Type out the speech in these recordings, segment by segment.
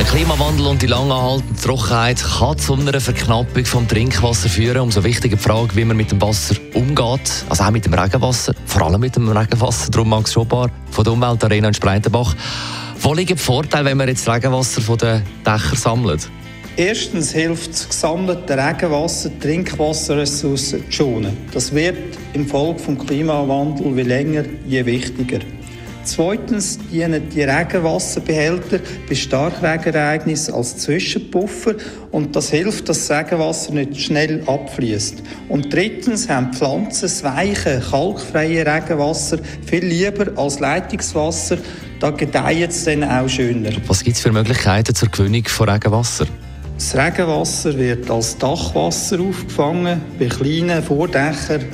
der Klimawandel und die lang anhaltende Trockenheit kann zu einer Verknappung vom Trinkwasser führen. Umso wichtiger die Frage, wie man mit dem Wasser umgeht. Also auch mit dem Regenwasser. Vor allem mit dem Regenwasser. Darum Max Schobar von der Umweltarena in Spreitenbach. Wo liegen die Vorteile, wenn man jetzt Regenwasser von den Dächern sammelt? Erstens hilft das gesammelte Regenwasser, Trinkwasserressourcen zu schonen. Das wird im Folge des Klimawandels wie länger je wichtiger. Zweitens dienen die Regenwasserbehälter bei Starkregenereignissen als Zwischenpuffer und das hilft, dass das Regenwasser nicht schnell abfließt. Und drittens haben Pflanzen das weiche, kalkfreie Regenwasser viel lieber als Leitungswasser. Da gedeiht es dann auch schöner. Was gibt es für Möglichkeiten zur Gewinnung von Regenwasser? Das Regenwasser wird als Dachwasser aufgefangen bei kleinen Vordächern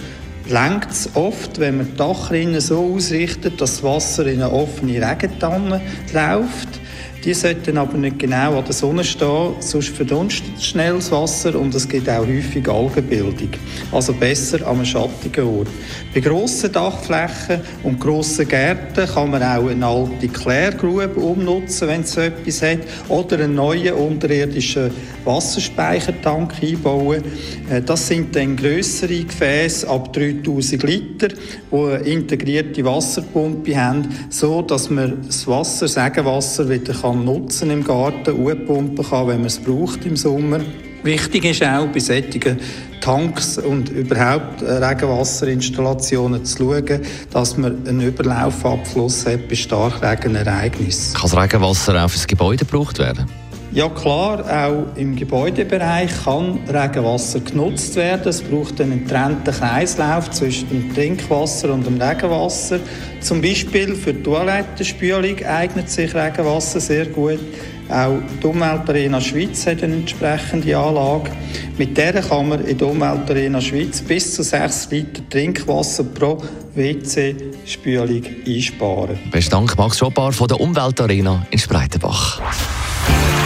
lenkt es oft, wenn man die Dachrinne so ausrichtet, dass das Wasser in eine offene Regentanne läuft. Die sollten aber nicht genau an der Sonne stehen, sonst verdunstet schnell das Wasser und es gibt auch häufig Algenbildung. Also besser an einem schattigen Ort. Bei grossen Dachflächen und grossen Gärten kann man auch eine alte Klärgrube umnutzen, wenn es so etwas hat, oder einen neuen unterirdischen Wasserspeichertank einbauen. Äh, das sind dann grössere Gefäße ab 3000 Liter, die eine integrierte Wasserpumpe haben, so dass man das Wasser, Sägenwasser wieder kann kann nutzen im Garten, pumpen kann, wenn man es braucht im Sommer. Wichtig ist auch bei solchen Tanks und überhaupt Regenwasserinstallationen zu schauen, dass man einen Überlaufabfluss hat bei Starkregenereignissen. Kann das Regenwasser auch fürs Gebäude gebraucht werden? Ja klar, auch im Gebäudebereich kann Regenwasser genutzt werden. Es braucht einen getrennten Kreislauf zwischen dem Trinkwasser und dem Regenwasser. Zum Beispiel für die Toilettenspülung eignet sich Regenwasser sehr gut. Auch die Umweltarena Schweiz hat eine entsprechende Anlage. Mit der kann man in der Umweltarena Schweiz bis zu 6 Liter Trinkwasser pro WC-Spülung einsparen. Besten Dank, Max Schopar von der Umweltarena in Spreitenbach.